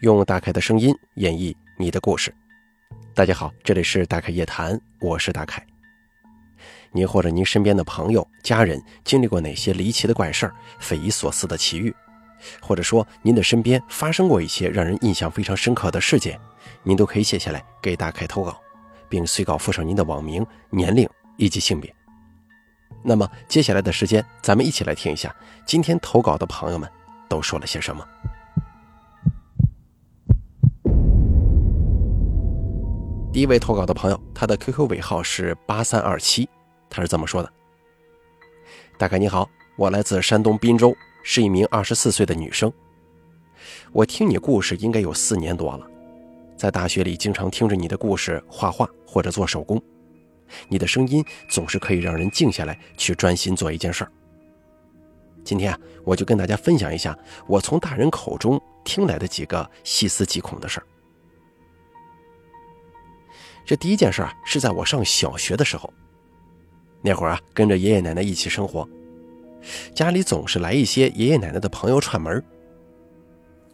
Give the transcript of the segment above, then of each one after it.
用大凯的声音演绎你的故事。大家好，这里是大凯夜谈，我是大凯。您或者您身边的朋友、家人经历过哪些离奇的怪事儿、匪夷所思的奇遇，或者说您的身边发生过一些让人印象非常深刻的事件，您都可以写下来给大凯投稿，并随稿附上您的网名、年龄以及性别。那么接下来的时间，咱们一起来听一下今天投稿的朋友们都说了些什么。第一位投稿的朋友，他的 QQ 尾号是八三二七，他是这么说的：“大概你好，我来自山东滨州，是一名二十四岁的女生。我听你故事应该有四年多了，在大学里经常听着你的故事画画或者做手工，你的声音总是可以让人静下来去专心做一件事儿。今天啊，我就跟大家分享一下我从大人口中听来的几个细思极恐的事儿。”这第一件事啊，是在我上小学的时候。那会儿啊，跟着爷爷奶奶一起生活，家里总是来一些爷爷奶奶的朋友串门。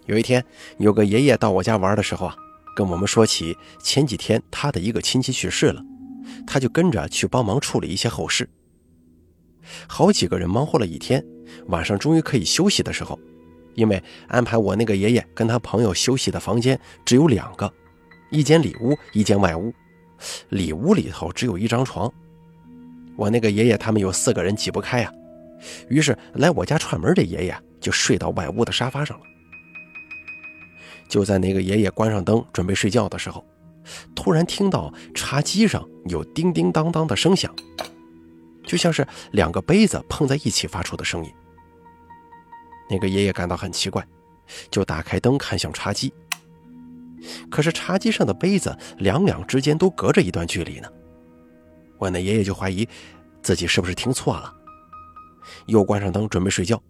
有一天，有个爷爷到我家玩的时候啊，跟我们说起前几天他的一个亲戚去世了，他就跟着去帮忙处理一些后事。好几个人忙活了一天，晚上终于可以休息的时候，因为安排我那个爷爷跟他朋友休息的房间只有两个，一间里屋，一间外屋。里屋里头只有一张床，我那个爷爷他们有四个人挤不开呀，于是来我家串门的爷爷就睡到外屋的沙发上了。就在那个爷爷关上灯准备睡觉的时候，突然听到茶几上有叮叮当当的声响，就像是两个杯子碰在一起发出的声音。那个爷爷感到很奇怪，就打开灯看向茶几。可是茶几上的杯子两两之间都隔着一段距离呢，我那爷爷就怀疑自己是不是听错了，又关上灯准备睡觉。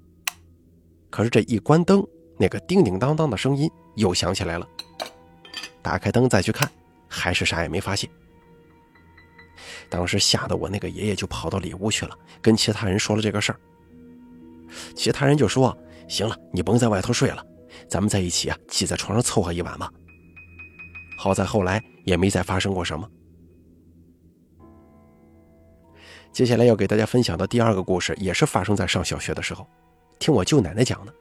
可是这一关灯，那个叮叮当当的声音又响起来了。打开灯再去看，还是啥也没发现。当时吓得我那个爷爷就跑到里屋去了，跟其他人说了这个事儿。其他人就说：“行了，你甭在外头睡了，咱们在一起啊，挤在床上凑合一晚吧。”好在后来也没再发生过什么。接下来要给大家分享的第二个故事，也是发生在上小学的时候，听我舅奶奶讲的。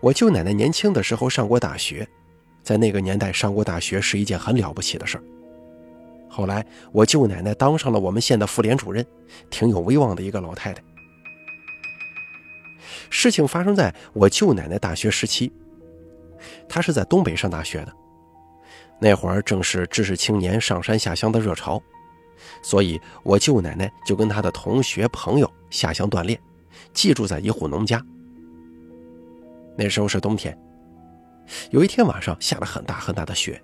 我舅奶奶年轻的时候上过大学，在那个年代上过大学是一件很了不起的事儿。后来我舅奶奶当上了我们县的妇联主任，挺有威望的一个老太太。事情发生在我舅奶奶大学时期，她是在东北上大学的。那会儿正是知识青年上山下乡的热潮，所以我舅奶奶就跟她的同学朋友下乡锻炼，寄住在一户农家。那时候是冬天，有一天晚上下了很大很大的雪，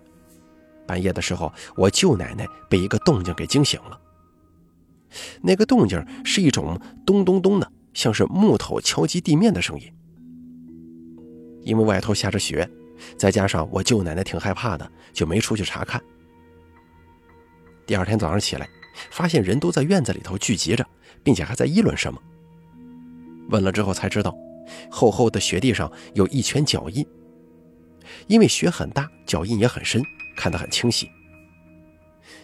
半夜的时候，我舅奶奶被一个动静给惊醒了。那个动静是一种咚咚咚的，像是木头敲击地面的声音。因为外头下着雪。再加上我舅奶奶挺害怕的，就没出去查看。第二天早上起来，发现人都在院子里头聚集着，并且还在议论什么。问了之后才知道，厚厚的雪地上有一圈脚印。因为雪很大，脚印也很深，看得很清晰。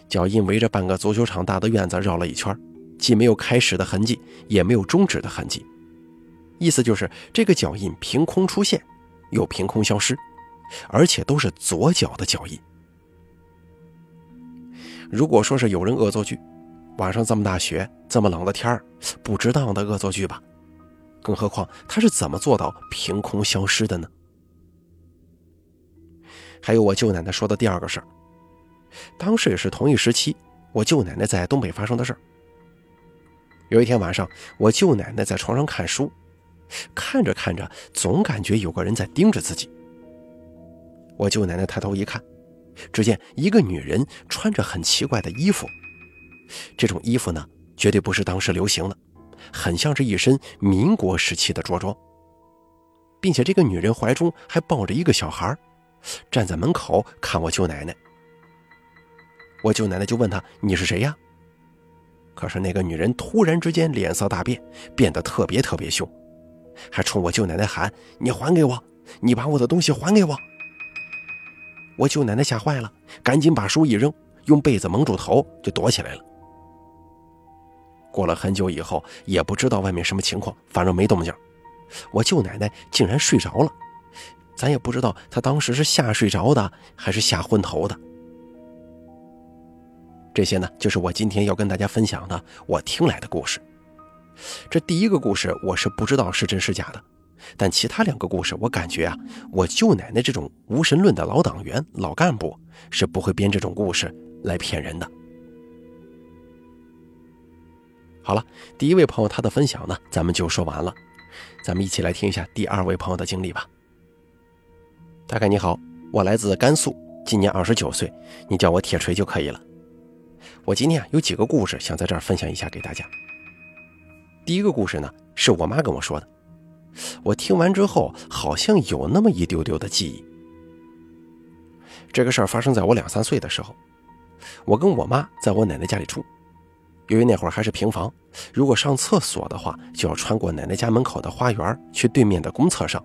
脚印围着半个足球场大的院子绕了一圈，既没有开始的痕迹，也没有终止的痕迹。意思就是这个脚印凭空出现，又凭空消失。而且都是左脚的脚印。如果说是有人恶作剧，晚上这么大雪，这么冷的天儿，不值当的恶作剧吧？更何况他是怎么做到凭空消失的呢？还有我舅奶奶说的第二个事儿，当时也是同一时期，我舅奶奶在东北发生的事儿。有一天晚上，我舅奶奶在床上看书，看着看着，总感觉有个人在盯着自己。我舅奶奶抬头一看，只见一个女人穿着很奇怪的衣服，这种衣服呢，绝对不是当时流行的，很像是一身民国时期的着装，并且这个女人怀中还抱着一个小孩，站在门口看我舅奶奶。我舅奶奶就问她：“你是谁呀？”可是那个女人突然之间脸色大变，变得特别特别凶，还冲我舅奶奶喊：“你还给我！你把我的东西还给我！”我舅奶奶吓坏了，赶紧把书一扔，用被子蒙住头就躲起来了。过了很久以后，也不知道外面什么情况，反正没动静。我舅奶奶竟然睡着了，咱也不知道她当时是吓睡着的，还是吓昏头的。这些呢，就是我今天要跟大家分享的我听来的故事。这第一个故事我是不知道是真是假的，但其他两个故事我感觉啊，我舅奶奶这种无神论的老党员、老干部是不会编这种故事来骗人的。好了，第一位朋友他的分享呢，咱们就说完了，咱们一起来听一下第二位朋友的经历吧。大概你好，我来自甘肃，今年二十九岁，你叫我铁锤就可以了。我今天啊有几个故事想在这儿分享一下给大家。第一个故事呢是我妈跟我说的，我听完之后好像有那么一丢丢的记忆。这个事儿发生在我两三岁的时候，我跟我妈在我奶奶家里住，由于那会儿还是平房，如果上厕所的话就要穿过奶奶家门口的花园去对面的公厕上。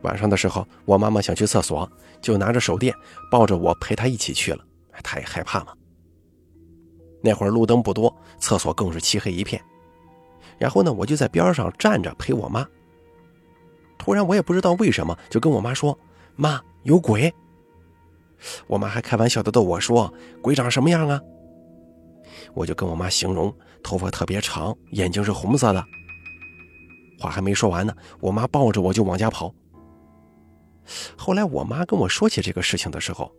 晚上的时候，我妈妈想去厕所，就拿着手电抱着我陪她一起去了，她也害怕嘛。那会儿路灯不多，厕所更是漆黑一片。然后呢，我就在边上站着陪我妈。突然，我也不知道为什么，就跟我妈说：“妈，有鬼。”我妈还开玩笑的逗我说：“鬼长什么样啊？”我就跟我妈形容，头发特别长，眼睛是红色的。话还没说完呢，我妈抱着我就往家跑。后来我妈跟我说起这个事情的时候，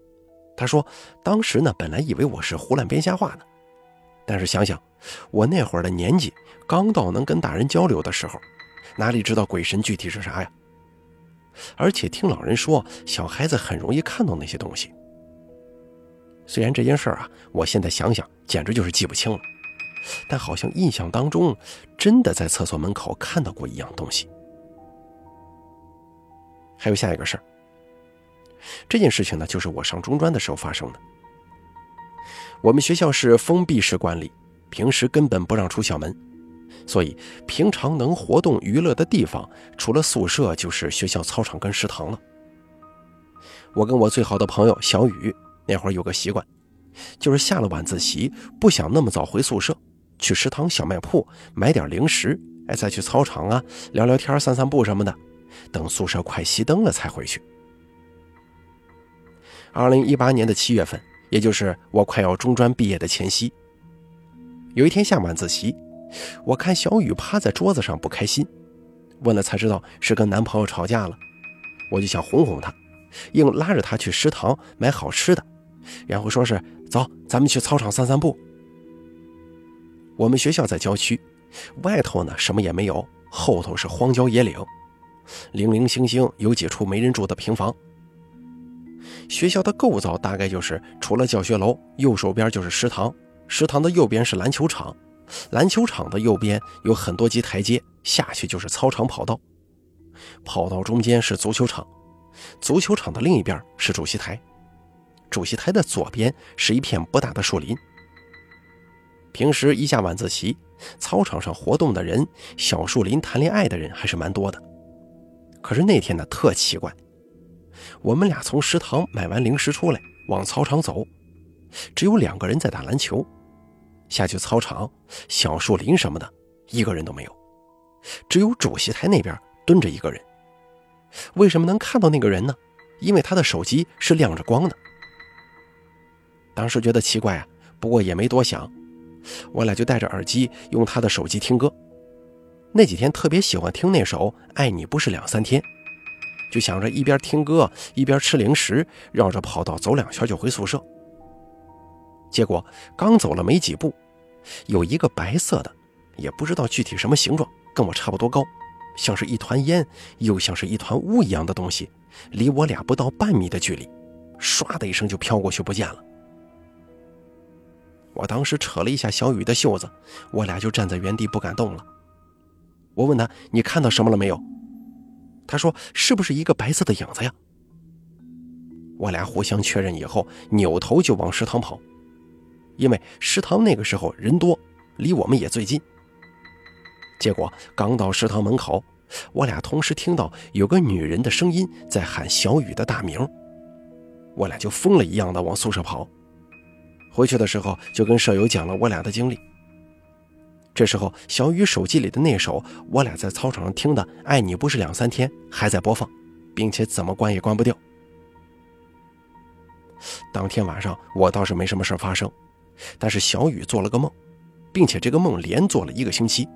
她说：“当时呢，本来以为我是胡乱编瞎话呢。”但是想想，我那会儿的年纪刚到能跟大人交流的时候，哪里知道鬼神具体是啥呀？而且听老人说，小孩子很容易看到那些东西。虽然这件事儿啊，我现在想想简直就是记不清了，但好像印象当中真的在厕所门口看到过一样东西。还有下一个事儿，这件事情呢，就是我上中专的时候发生的。我们学校是封闭式管理，平时根本不让出校门，所以平常能活动娱乐的地方，除了宿舍就是学校操场跟食堂了。我跟我最好的朋友小雨那会儿有个习惯，就是下了晚自习不想那么早回宿舍，去食堂小卖铺买点零食，哎，再去操场啊聊聊天、散散步什么的，等宿舍快熄灯了才回去。二零一八年的七月份。也就是我快要中专毕业的前夕，有一天下晚自习，我看小雨趴在桌子上不开心，问了才知道是跟男朋友吵架了，我就想哄哄她，硬拉着她去食堂买好吃的，然后说是走，咱们去操场散散步。我们学校在郊区，外头呢什么也没有，后头是荒郊野岭，零零星星有几处没人住的平房。学校的构造大概就是，除了教学楼，右手边就是食堂，食堂的右边是篮球场，篮球场的右边有很多级台阶，下去就是操场跑道，跑道中间是足球场，足球场的另一边是主席台，主席台的左边是一片不大的树林。平时一下晚自习，操场上活动的人，小树林谈恋爱的人还是蛮多的，可是那天呢，特奇怪。我们俩从食堂买完零食出来，往操场走，只有两个人在打篮球。下去操场，小树林什么的，一个人都没有，只有主席台那边蹲着一个人。为什么能看到那个人呢？因为他的手机是亮着光的。当时觉得奇怪啊，不过也没多想，我俩就戴着耳机用他的手机听歌。那几天特别喜欢听那首《爱你不是两三天》。就想着一边听歌一边吃零食，绕着跑道走两圈就回宿舍。结果刚走了没几步，有一个白色的，也不知道具体什么形状，跟我差不多高，像是一团烟，又像是一团雾一样的东西，离我俩不到半米的距离，唰的一声就飘过去不见了。我当时扯了一下小雨的袖子，我俩就站在原地不敢动了。我问他：“你看到什么了没有？”他说：“是不是一个白色的影子呀？”我俩互相确认以后，扭头就往食堂跑，因为食堂那个时候人多，离我们也最近。结果刚到食堂门口，我俩同时听到有个女人的声音在喊小雨的大名，我俩就疯了一样的往宿舍跑。回去的时候就跟舍友讲了我俩的经历。这时候，小雨手机里的那首我俩在操场上听的《爱你不是两三天》还在播放，并且怎么关也关不掉。当天晚上我倒是没什么事发生，但是小雨做了个梦，并且这个梦连做了一个星期。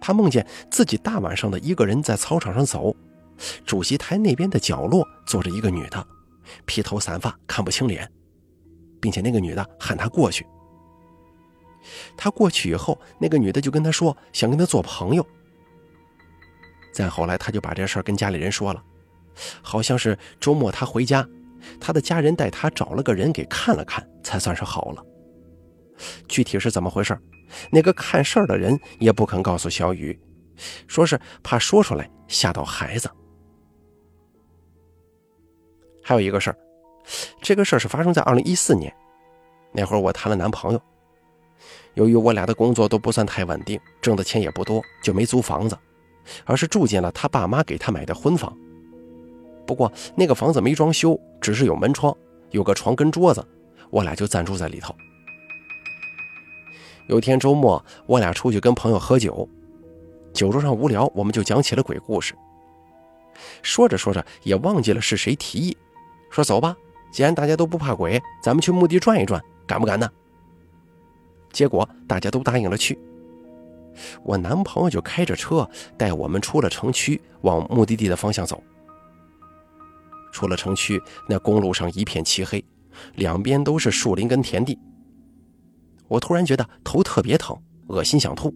他梦见自己大晚上的一个人在操场上走，主席台那边的角落坐着一个女的，披头散发，看不清脸，并且那个女的喊他过去。他过去以后，那个女的就跟他说想跟他做朋友。再后来，他就把这事儿跟家里人说了，好像是周末他回家，他的家人带他找了个人给看了看，才算是好了。具体是怎么回事？那个看事儿的人也不肯告诉小雨，说是怕说出来吓到孩子。还有一个事儿，这个事儿是发生在二零一四年，那会儿我谈了男朋友。由于我俩的工作都不算太稳定，挣的钱也不多，就没租房子，而是住进了他爸妈给他买的婚房。不过那个房子没装修，只是有门窗，有个床跟桌子，我俩就暂住在里头。有天周末，我俩出去跟朋友喝酒，酒桌上无聊，我们就讲起了鬼故事。说着说着，也忘记了是谁提议，说走吧，既然大家都不怕鬼，咱们去墓地转一转，敢不敢呢？结果大家都答应了去。我男朋友就开着车带我们出了城区，往目的地的方向走。出了城区，那公路上一片漆黑，两边都是树林跟田地。我突然觉得头特别疼，恶心想吐。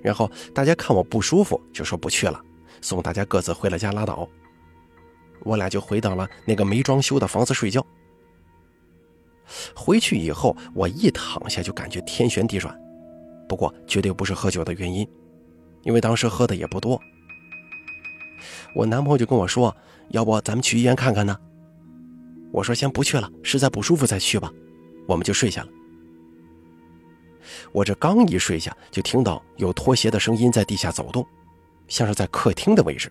然后大家看我不舒服，就说不去了，送大家各自回了家拉倒。我俩就回到了那个没装修的房子睡觉。回去以后，我一躺下就感觉天旋地转，不过绝对不是喝酒的原因，因为当时喝的也不多。我男朋友就跟我说：“要不咱们去医院看看呢？”我说：“先不去了，实在不舒服再去吧。”我们就睡下了。我这刚一睡下，就听到有拖鞋的声音在地下走动，像是在客厅的位置。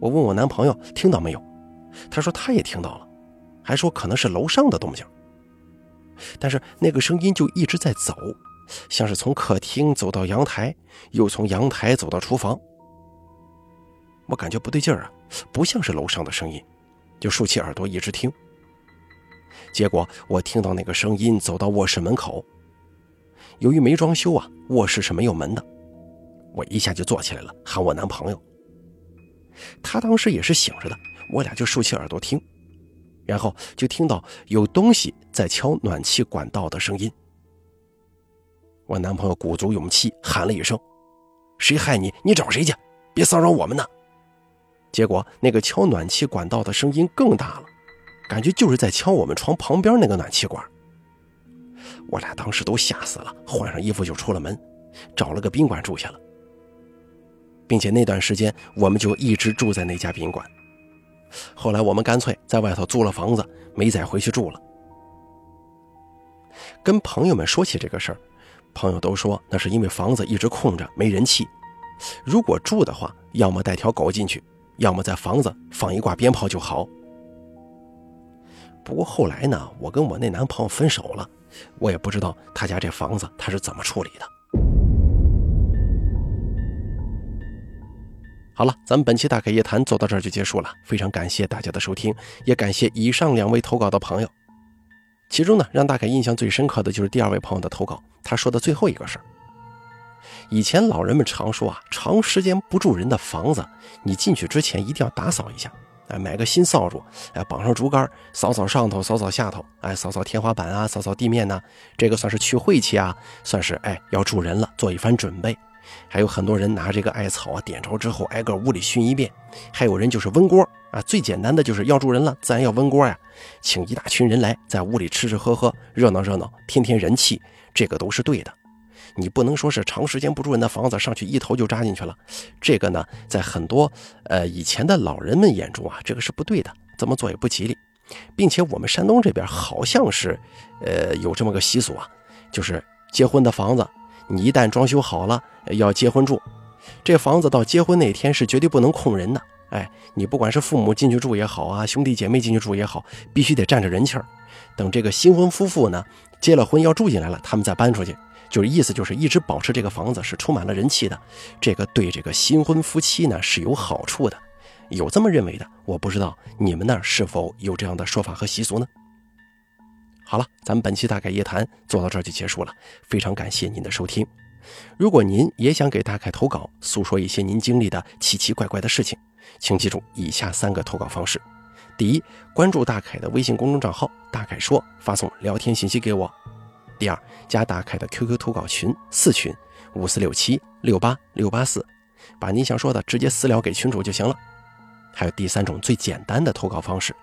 我问我男朋友听到没有，他说他也听到了。还说可能是楼上的动静，但是那个声音就一直在走，像是从客厅走到阳台，又从阳台走到厨房。我感觉不对劲儿啊，不像是楼上的声音，就竖起耳朵一直听。结果我听到那个声音走到卧室门口，由于没装修啊，卧室是没有门的，我一下就坐起来了，喊我男朋友。他当时也是醒着的，我俩就竖起耳朵听。然后就听到有东西在敲暖气管道的声音。我男朋友鼓足勇气喊了一声：“谁害你？你找谁去？别骚扰我们呢！”结果那个敲暖气管道的声音更大了，感觉就是在敲我们床旁边那个暖气管。我俩当时都吓死了，换上衣服就出了门，找了个宾馆住下了，并且那段时间我们就一直住在那家宾馆。后来我们干脆在外头租了房子，没再回去住了。跟朋友们说起这个事儿，朋友都说那是因为房子一直空着没人气，如果住的话，要么带条狗进去，要么在房子放一挂鞭炮就好。不过后来呢，我跟我那男朋友分手了，我也不知道他家这房子他是怎么处理的。好了，咱们本期大开夜谈做到这儿就结束了。非常感谢大家的收听，也感谢以上两位投稿的朋友。其中呢，让大凯印象最深刻的就是第二位朋友的投稿。他说的最后一个事儿：以前老人们常说啊，长时间不住人的房子，你进去之前一定要打扫一下，哎，买个新扫帚，哎，绑上竹竿，扫扫上头，扫扫下头，哎，扫扫天花板啊，扫扫地面呐，这个算是去晦气啊，算是哎要住人了，做一番准备。还有很多人拿这个艾草啊点着之后，挨个屋里熏一遍。还有人就是温锅啊，最简单的就是要住人了，自然要温锅呀，请一大群人来，在屋里吃吃喝喝，热闹热闹，添添人气，这个都是对的。你不能说是长时间不住人的房子，上去一头就扎进去了。这个呢，在很多呃以前的老人们眼中啊，这个是不对的，这么做也不吉利。并且我们山东这边好像是，呃，有这么个习俗啊，就是结婚的房子。你一旦装修好了要结婚住，这房子到结婚那天是绝对不能空人的。哎，你不管是父母进去住也好啊，兄弟姐妹进去住也好，必须得占着人气儿。等这个新婚夫妇呢结了婚要住进来了，他们再搬出去，就是意思就是一直保持这个房子是充满了人气的。这个对这个新婚夫妻呢是有好处的，有这么认为的。我不知道你们那儿是否有这样的说法和习俗呢？好了，咱们本期大凯夜谈做到这儿就结束了，非常感谢您的收听。如果您也想给大凯投稿，诉说一些您经历的奇奇怪怪的事情。请记住以下三个投稿方式：第一，关注大凯的微信公众账号“大凯说”，发送聊天信息给我；第二，加大凯的 QQ 投稿群四群五四六七六八六八四，把你想说的直接私聊给群主就行了。还有第三种最简单的投稿方式，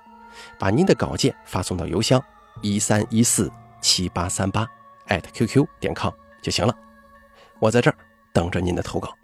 把您的稿件发送到邮箱一三一四七八三八艾特 @QQ 点 com 就行了。我在这儿等着您的投稿。